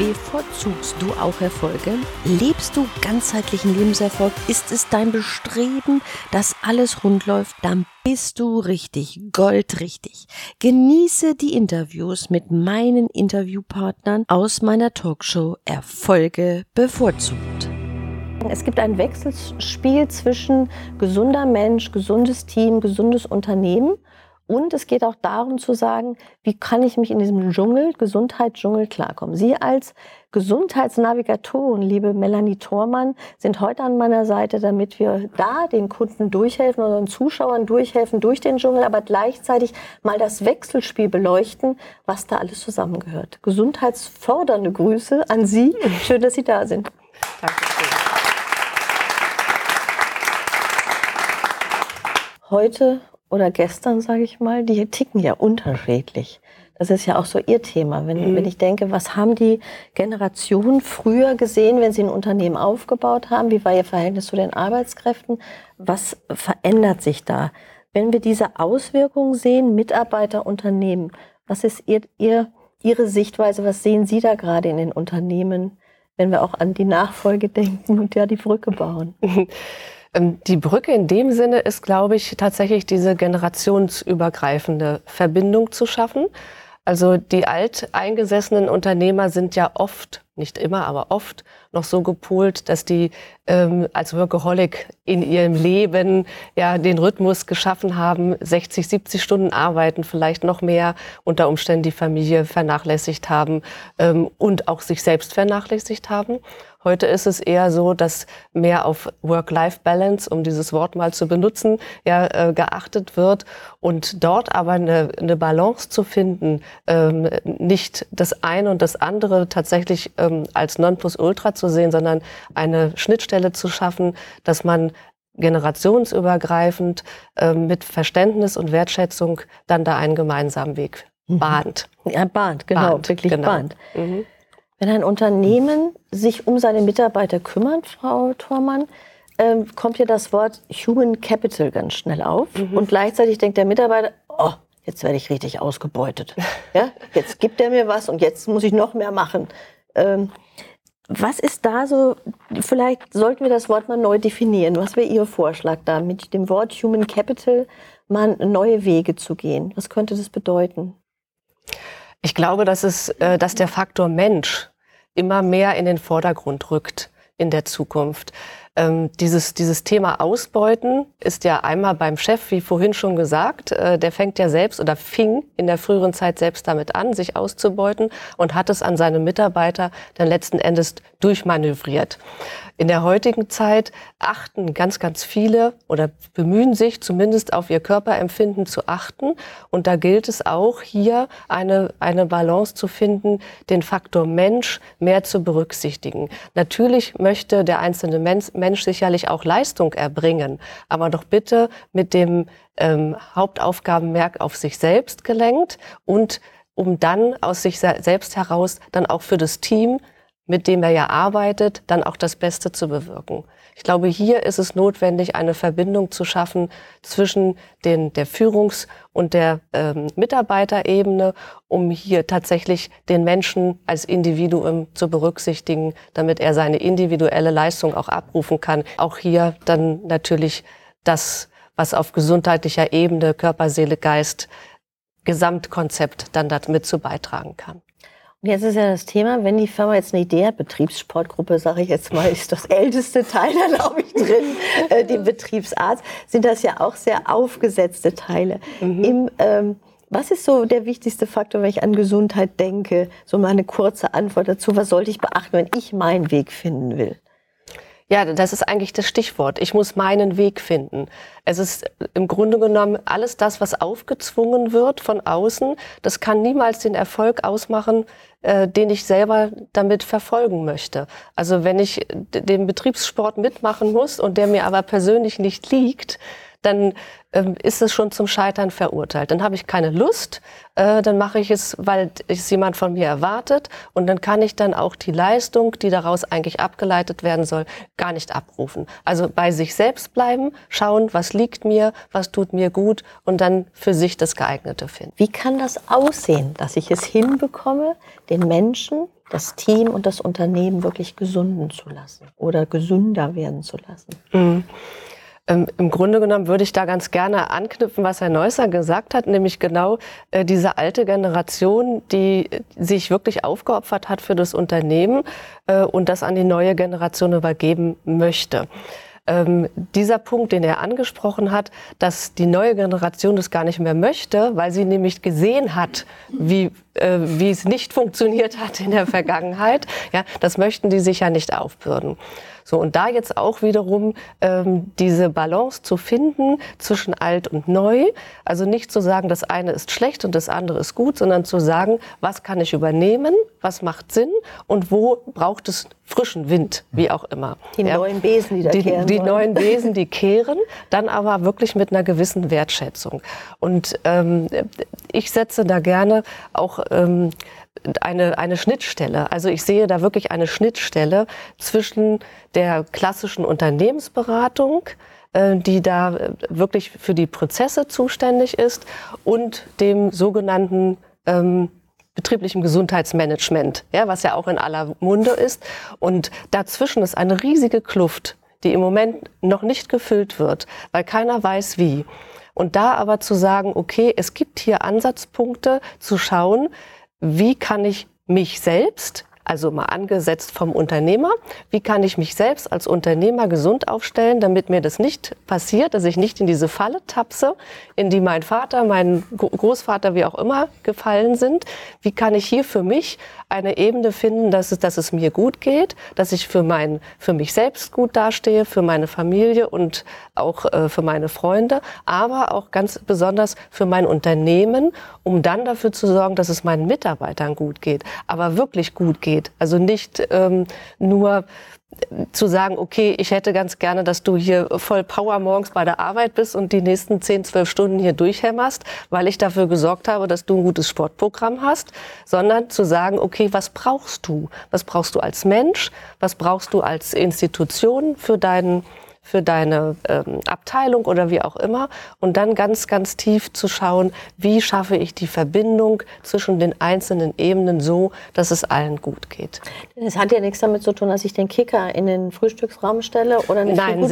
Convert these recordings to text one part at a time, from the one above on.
Bevorzugst du auch Erfolge? Lebst du ganzheitlichen Lebenserfolg? Ist es dein Bestreben, dass alles rund läuft? Dann bist du richtig, goldrichtig. Genieße die Interviews mit meinen Interviewpartnern aus meiner Talkshow Erfolge bevorzugt. Es gibt ein Wechselspiel zwischen gesunder Mensch, gesundes Team, gesundes Unternehmen und es geht auch darum zu sagen, wie kann ich mich in diesem Dschungel, Gesundheitsdschungel klarkommen. Sie als Gesundheitsnavigatorin, liebe Melanie Thormann, sind heute an meiner Seite, damit wir da den Kunden durchhelfen oder den Zuschauern durchhelfen durch den Dschungel, aber gleichzeitig mal das Wechselspiel beleuchten, was da alles zusammengehört. Gesundheitsfördernde Grüße an Sie. Schön, dass Sie da sind. Danke. Heute oder gestern, sage ich mal, die ticken ja unterschiedlich. Das ist ja auch so Ihr Thema. Wenn, mhm. wenn ich denke, was haben die Generationen früher gesehen, wenn sie ein Unternehmen aufgebaut haben? Wie war ihr Verhältnis zu den Arbeitskräften? Was verändert sich da? Wenn wir diese Auswirkungen sehen, Mitarbeiter, Unternehmen, was ist ihr, ihr, Ihre Sichtweise? Was sehen Sie da gerade in den Unternehmen, wenn wir auch an die Nachfolge denken und ja die Brücke bauen? Ähm, die Brücke in dem Sinne ist, glaube ich, tatsächlich diese generationsübergreifende Verbindung zu schaffen. Also die alteingesessenen Unternehmer sind ja oft, nicht immer, aber oft noch so gepolt, dass die ähm, als Workaholic in ihrem Leben ja den Rhythmus geschaffen haben, 60, 70 Stunden arbeiten, vielleicht noch mehr, unter Umständen die Familie vernachlässigt haben ähm, und auch sich selbst vernachlässigt haben. Heute ist es eher so, dass mehr auf Work-Life-Balance, um dieses Wort mal zu benutzen, ja, äh, geachtet wird. Und dort aber eine, eine Balance zu finden, ähm, nicht das eine und das andere tatsächlich ähm, als Nonplusultra zu sehen, sondern eine Schnittstelle zu schaffen, dass man generationsübergreifend äh, mit Verständnis und Wertschätzung dann da einen gemeinsamen Weg mhm. bahnt. Ja, bahnt, genau, bahnt, wirklich genau. bahnt. Mhm. Wenn ein Unternehmen sich um seine Mitarbeiter kümmert, Frau Thormann, äh, kommt ja das Wort Human Capital ganz schnell auf. Mhm. Und gleichzeitig denkt der Mitarbeiter, oh, jetzt werde ich richtig ausgebeutet. ja, jetzt gibt er mir was und jetzt muss ich noch mehr machen. Ähm, was ist da so, vielleicht sollten wir das Wort mal neu definieren. Was wäre Ihr Vorschlag da, mit dem Wort Human Capital mal neue Wege zu gehen? Was könnte das bedeuten? Ich glaube, dass, es, äh, dass der Faktor Mensch immer mehr in den Vordergrund rückt in der Zukunft. Ähm, dieses, dieses Thema Ausbeuten ist ja einmal beim Chef, wie vorhin schon gesagt, äh, der fängt ja selbst oder fing in der früheren Zeit selbst damit an, sich auszubeuten und hat es an seine Mitarbeiter dann letzten Endes durchmanövriert. In der heutigen Zeit achten ganz, ganz viele oder bemühen sich zumindest auf ihr Körperempfinden zu achten. Und da gilt es auch hier eine, eine Balance zu finden, den Faktor Mensch mehr zu berücksichtigen. Natürlich möchte der einzelne Mensch, Mensch sicherlich auch Leistung erbringen, aber doch bitte mit dem ähm, Hauptaufgabenmerk auf sich selbst gelenkt und um dann aus sich selbst heraus dann auch für das Team mit dem er ja arbeitet, dann auch das Beste zu bewirken. Ich glaube, hier ist es notwendig, eine Verbindung zu schaffen zwischen den, der Führungs- und der ähm, Mitarbeiterebene, um hier tatsächlich den Menschen als Individuum zu berücksichtigen, damit er seine individuelle Leistung auch abrufen kann. Auch hier dann natürlich das, was auf gesundheitlicher Ebene, Körper, Seele, Geist, Gesamtkonzept dann damit zu beitragen kann. Jetzt ist ja das Thema, wenn die Firma jetzt eine Idee hat, Betriebssportgruppe, sage ich jetzt mal, ist das älteste Teil da, glaube ich, drin, äh, die Betriebsarzt, sind das ja auch sehr aufgesetzte Teile. Mhm. Im, ähm, was ist so der wichtigste Faktor, wenn ich an Gesundheit denke? So mal eine kurze Antwort dazu. Was sollte ich beachten, wenn ich meinen Weg finden will? Ja, das ist eigentlich das Stichwort. Ich muss meinen Weg finden. Es ist im Grunde genommen alles das, was aufgezwungen wird von außen, das kann niemals den Erfolg ausmachen, äh, den ich selber damit verfolgen möchte. Also wenn ich den Betriebssport mitmachen muss und der mir aber persönlich nicht liegt, dann ähm, ist es schon zum Scheitern verurteilt. Dann habe ich keine Lust, äh, dann mache ich es, weil es jemand von mir erwartet und dann kann ich dann auch die Leistung, die daraus eigentlich abgeleitet werden soll, gar nicht abrufen. Also bei sich selbst bleiben, schauen, was liegt mir, was tut mir gut und dann für sich das geeignete finden. Wie kann das aussehen, dass ich es hinbekomme, den Menschen das Team und das Unternehmen wirklich gesunden zu lassen oder gesünder werden zu lassen? Mhm. Ähm, Im Grunde genommen würde ich da ganz gerne anknüpfen, was Herr Neusser gesagt hat, nämlich genau äh, diese alte Generation, die sich wirklich aufgeopfert hat für das Unternehmen äh, und das an die neue Generation übergeben möchte. Ähm, dieser Punkt, den er angesprochen hat, dass die neue Generation das gar nicht mehr möchte, weil sie nämlich gesehen hat, wie, äh, wie es nicht funktioniert hat in der Vergangenheit, ja, das möchten die sich ja nicht aufbürden. So, und da jetzt auch wiederum ähm, diese Balance zu finden zwischen alt und neu. Also nicht zu sagen, das eine ist schlecht und das andere ist gut, sondern zu sagen, was kann ich übernehmen, was macht Sinn und wo braucht es frischen Wind, wie auch immer. Die ja. neuen Besen, die da die, kehren. Die sollen. neuen Besen, die kehren, dann aber wirklich mit einer gewissen Wertschätzung. Und ähm, ich setze da gerne auch ähm, eine, eine Schnittstelle. Also ich sehe da wirklich eine Schnittstelle zwischen der klassischen Unternehmensberatung, äh, die da wirklich für die Prozesse zuständig ist, und dem sogenannten ähm, betrieblichen Gesundheitsmanagement, ja, was ja auch in aller Munde ist. Und dazwischen ist eine riesige Kluft, die im Moment noch nicht gefüllt wird, weil keiner weiß wie. Und da aber zu sagen, okay, es gibt hier Ansatzpunkte zu schauen, wie kann ich mich selbst also mal angesetzt vom Unternehmer. Wie kann ich mich selbst als Unternehmer gesund aufstellen, damit mir das nicht passiert, dass ich nicht in diese Falle tapse, in die mein Vater, mein Großvater, wie auch immer gefallen sind? Wie kann ich hier für mich eine Ebene finden, dass es, dass es mir gut geht, dass ich für, mein, für mich selbst gut dastehe, für meine Familie und auch äh, für meine Freunde, aber auch ganz besonders für mein Unternehmen, um dann dafür zu sorgen, dass es meinen Mitarbeitern gut geht, aber wirklich gut geht geht. Also nicht ähm, nur zu sagen, okay, ich hätte ganz gerne, dass du hier voll Power morgens bei der Arbeit bist und die nächsten 10, 12 Stunden hier durchhämmerst, weil ich dafür gesorgt habe, dass du ein gutes Sportprogramm hast, sondern zu sagen, okay, was brauchst du? Was brauchst du als Mensch? Was brauchst du als Institution für deinen für deine ähm, Abteilung oder wie auch immer. Und dann ganz, ganz tief zu schauen, wie schaffe ich die Verbindung zwischen den einzelnen Ebenen so, dass es allen gut geht. Es hat ja nichts damit zu tun, dass ich den Kicker in den Frühstücksraum stelle oder eine Nein,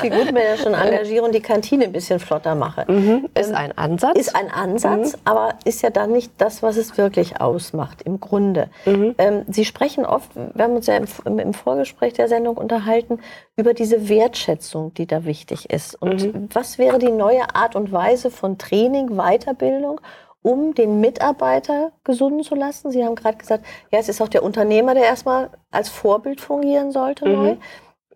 Figurmanagerin engagiere und die Kantine ein bisschen flotter mache. Mhm, ist ähm, ein Ansatz. Ist ein Ansatz, mhm. aber ist ja dann nicht das, was es wirklich ausmacht, im Grunde. Mhm. Ähm, Sie sprechen oft, wir haben uns ja im, im Vorgespräch der Sendung unterhalten, über diese Wertschätzung, die da wichtig ist. Und mhm. was wäre die neue Art und Weise von Training, Weiterbildung, um den Mitarbeiter gesunden zu lassen? Sie haben gerade gesagt, ja, es ist auch der Unternehmer, der erstmal als Vorbild fungieren sollte mhm. neu.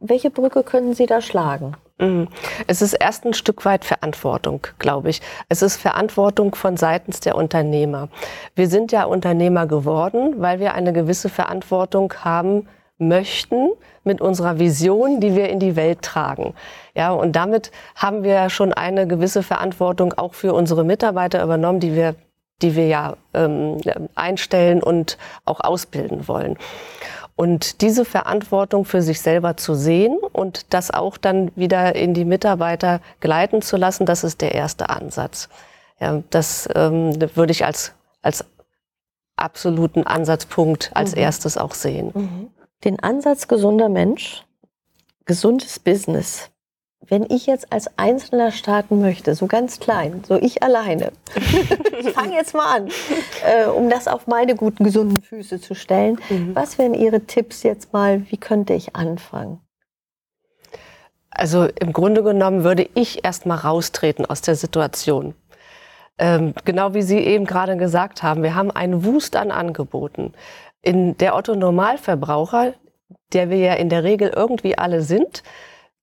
Welche Brücke können Sie da schlagen? Mhm. Es ist erst ein Stück weit Verantwortung, glaube ich. Es ist Verantwortung von seitens der Unternehmer. Wir sind ja Unternehmer geworden, weil wir eine gewisse Verantwortung haben möchten mit unserer Vision, die wir in die Welt tragen. Ja, und damit haben wir schon eine gewisse Verantwortung auch für unsere Mitarbeiter übernommen, die wir, die wir ja ähm, einstellen und auch ausbilden wollen. Und diese Verantwortung für sich selber zu sehen und das auch dann wieder in die Mitarbeiter gleiten zu lassen, das ist der erste Ansatz. Ja, das ähm, würde ich als, als absoluten Ansatzpunkt als mhm. erstes auch sehen. Mhm den Ansatz gesunder Mensch, gesundes Business. Wenn ich jetzt als Einzelner starten möchte, so ganz klein, so ich alleine, ich fange jetzt mal an, äh, um das auf meine guten, gesunden Füße zu stellen. Mhm. Was wären Ihre Tipps jetzt mal, wie könnte ich anfangen? Also im Grunde genommen würde ich erst mal raustreten aus der Situation. Ähm, genau wie Sie eben gerade gesagt haben, wir haben einen Wust an Angeboten in der Otto Normalverbraucher, der wir ja in der Regel irgendwie alle sind,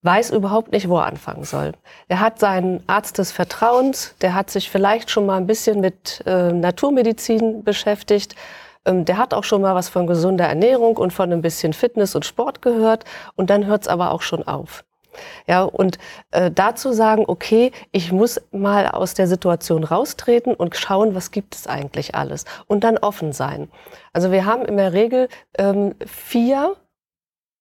weiß überhaupt nicht, wo er anfangen soll. Er hat seinen Arzt des Vertrauens, der hat sich vielleicht schon mal ein bisschen mit äh, Naturmedizin beschäftigt, ähm, der hat auch schon mal was von gesunder Ernährung und von ein bisschen Fitness und Sport gehört und dann hört es aber auch schon auf. Ja, und äh, dazu sagen, okay, ich muss mal aus der Situation raustreten und schauen, was gibt es eigentlich alles. Und dann offen sein. Also wir haben in der Regel ähm, vier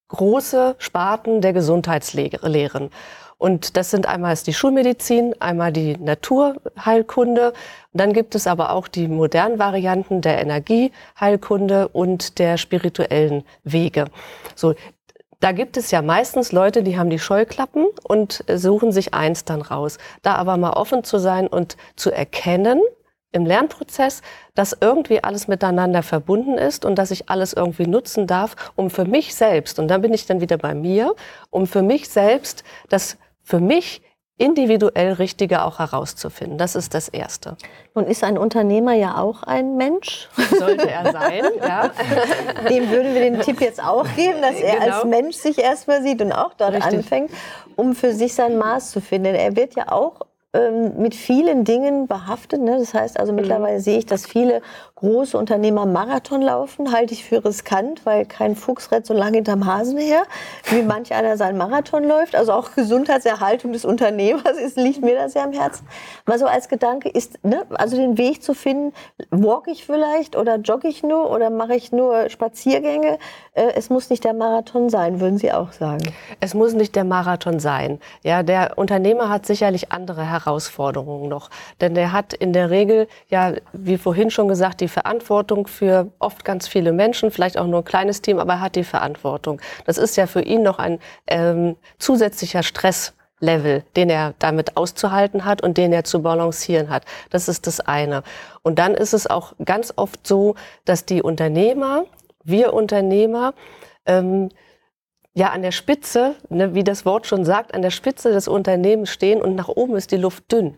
große Sparten der Gesundheitslehren. Und das sind einmal die Schulmedizin, einmal die Naturheilkunde. Dann gibt es aber auch die modernen Varianten der Energieheilkunde und der spirituellen Wege. So, da gibt es ja meistens Leute, die haben die Scheuklappen und suchen sich eins dann raus. Da aber mal offen zu sein und zu erkennen, im Lernprozess, dass irgendwie alles miteinander verbunden ist und dass ich alles irgendwie nutzen darf, um für mich selbst, und dann bin ich dann wieder bei mir, um für mich selbst das für mich individuell Richtige auch herauszufinden. Das ist das Erste. Nun ist ein Unternehmer ja auch ein Mensch. Sollte er sein, ja. Dem würden wir den Tipp jetzt auch geben, dass er genau. als Mensch sich erstmal sieht und auch dort Richtig. anfängt, um für sich sein Maß zu finden. Er wird ja auch ähm, mit vielen Dingen behaftet. Ne? Das heißt also, mhm. mittlerweile sehe ich, dass viele große Unternehmer Marathon laufen, halte ich für riskant, weil kein Fuchs rennt so lange hinterm Hasen her, wie manch einer seinen Marathon läuft. Also auch Gesundheitserhaltung des Unternehmers ist, liegt mir das sehr am Herzen. Mal so als Gedanke ist, ne, also den Weg zu finden, walk ich vielleicht oder jogge ich nur oder mache ich nur Spaziergänge. Äh, es muss nicht der Marathon sein, würden Sie auch sagen. Es muss nicht der Marathon sein. Ja, der Unternehmer hat sicherlich andere Herausforderungen noch, denn der hat in der Regel ja, wie vorhin schon gesagt, die Verantwortung für oft ganz viele Menschen, vielleicht auch nur ein kleines Team, aber er hat die Verantwortung. Das ist ja für ihn noch ein ähm, zusätzlicher Stresslevel, den er damit auszuhalten hat und den er zu balancieren hat. Das ist das eine. Und dann ist es auch ganz oft so, dass die Unternehmer, wir Unternehmer, ähm, ja an der Spitze, ne, wie das Wort schon sagt, an der Spitze des Unternehmens stehen und nach oben ist die Luft dünn.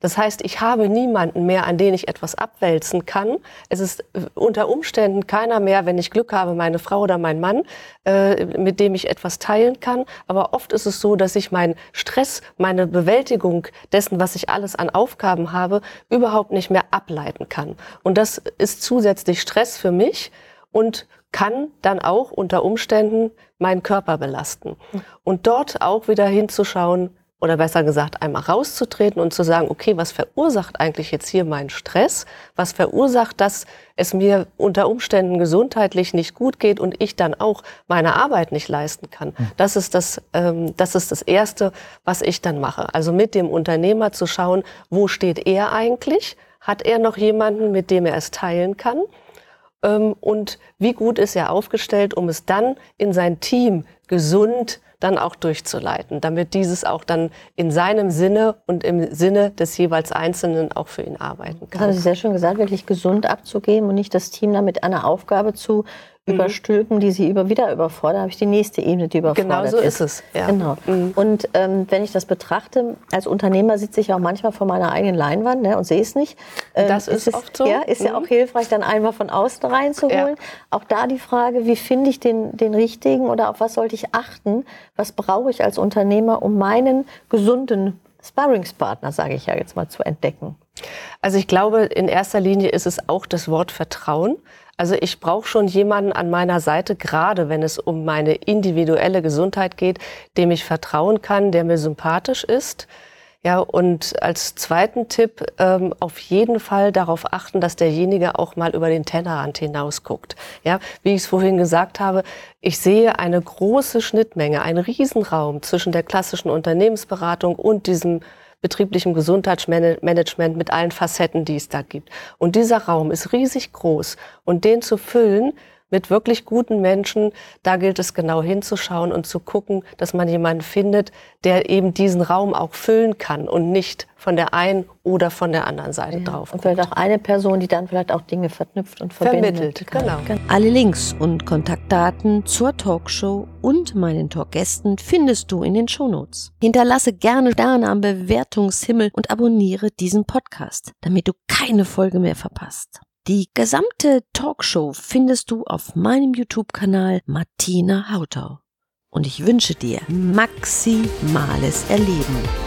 Das heißt, ich habe niemanden mehr, an den ich etwas abwälzen kann. Es ist äh, unter Umständen keiner mehr, wenn ich Glück habe, meine Frau oder mein Mann, äh, mit dem ich etwas teilen kann. Aber oft ist es so, dass ich meinen Stress, meine Bewältigung dessen, was ich alles an Aufgaben habe, überhaupt nicht mehr ableiten kann. Und das ist zusätzlich Stress für mich und kann dann auch unter Umständen meinen Körper belasten. Und dort auch wieder hinzuschauen, oder besser gesagt einmal rauszutreten und zu sagen, okay, was verursacht eigentlich jetzt hier meinen Stress? Was verursacht, dass es mir unter Umständen gesundheitlich nicht gut geht und ich dann auch meine Arbeit nicht leisten kann? Hm. Das ist das, ähm, das ist das Erste, was ich dann mache. Also mit dem Unternehmer zu schauen, wo steht er eigentlich? Hat er noch jemanden, mit dem er es teilen kann? Ähm, und wie gut ist er aufgestellt, um es dann in sein Team gesund dann auch durchzuleiten, damit dieses auch dann in seinem Sinne und im Sinne des jeweils Einzelnen auch für ihn arbeiten kann. Das haben Sie sehr schön gesagt, wirklich gesund abzugeben und nicht das Team damit einer Aufgabe zu. Überstülpen, die sie über, wieder überfordern, habe ich die nächste Ebene, die überfordert Genau so ist, es. Ja. Genau. Mhm. Und ähm, wenn ich das betrachte, als Unternehmer sitze ich auch manchmal vor meiner eigenen Leinwand ne, und sehe es nicht. Ähm, das ist, ist oft so. Ja, ist mhm. ja auch hilfreich, dann einmal von außen reinzuholen. Ja. Auch da die Frage, wie finde ich den, den richtigen oder auf was sollte ich achten? Was brauche ich als Unternehmer, um meinen gesunden Sparringspartner, sage ich ja jetzt mal, zu entdecken? Also ich glaube, in erster Linie ist es auch das Wort Vertrauen. Also ich brauche schon jemanden an meiner Seite, gerade wenn es um meine individuelle Gesundheit geht, dem ich vertrauen kann, der mir sympathisch ist. Ja, und als zweiten Tipp ähm, auf jeden Fall darauf achten, dass derjenige auch mal über den Tellerrand hinaus guckt. Ja, wie ich es vorhin gesagt habe, ich sehe eine große Schnittmenge, einen Riesenraum zwischen der klassischen Unternehmensberatung und diesem betrieblichem Gesundheitsmanagement mit allen Facetten, die es da gibt. Und dieser Raum ist riesig groß und den zu füllen mit wirklich guten Menschen, da gilt es genau hinzuschauen und zu gucken, dass man jemanden findet, der eben diesen Raum auch füllen kann und nicht von der einen oder von der anderen Seite ja. drauf. Und vielleicht auch eine Person, die dann vielleicht auch Dinge verknüpft und verbindet. Vermittelt, genau. Alle Links und Kontaktdaten zur Talkshow und meinen Talkgästen findest du in den Shownotes. Hinterlasse gerne Sterne am Bewertungshimmel und abonniere diesen Podcast, damit du keine Folge mehr verpasst. Die gesamte Talkshow findest du auf meinem YouTube-Kanal Martina Hautau. Und ich wünsche dir maximales Erleben.